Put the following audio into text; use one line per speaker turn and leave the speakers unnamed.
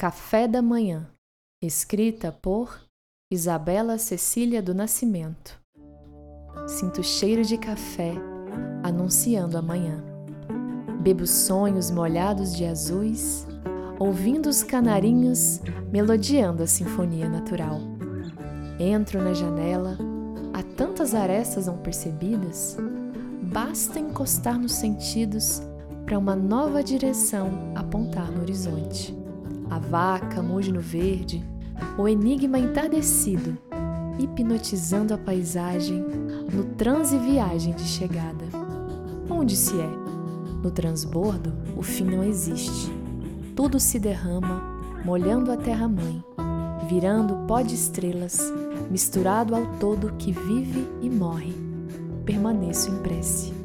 Café da Manhã, escrita por Isabela Cecília do Nascimento. Sinto cheiro de café anunciando a manhã. Bebo sonhos molhados de azuis, ouvindo os canarinhos melodiando a sinfonia natural. Entro na janela, há tantas arestas não percebidas, basta encostar nos sentidos para uma nova direção apontar no horizonte a vaca muge no verde, o enigma entardecido, hipnotizando a paisagem no transe viagem de chegada. Onde se é? No transbordo, o fim não existe. Tudo se derrama, molhando a terra-mãe, virando pó de estrelas, misturado ao todo que vive e morre. Permaneço em prece.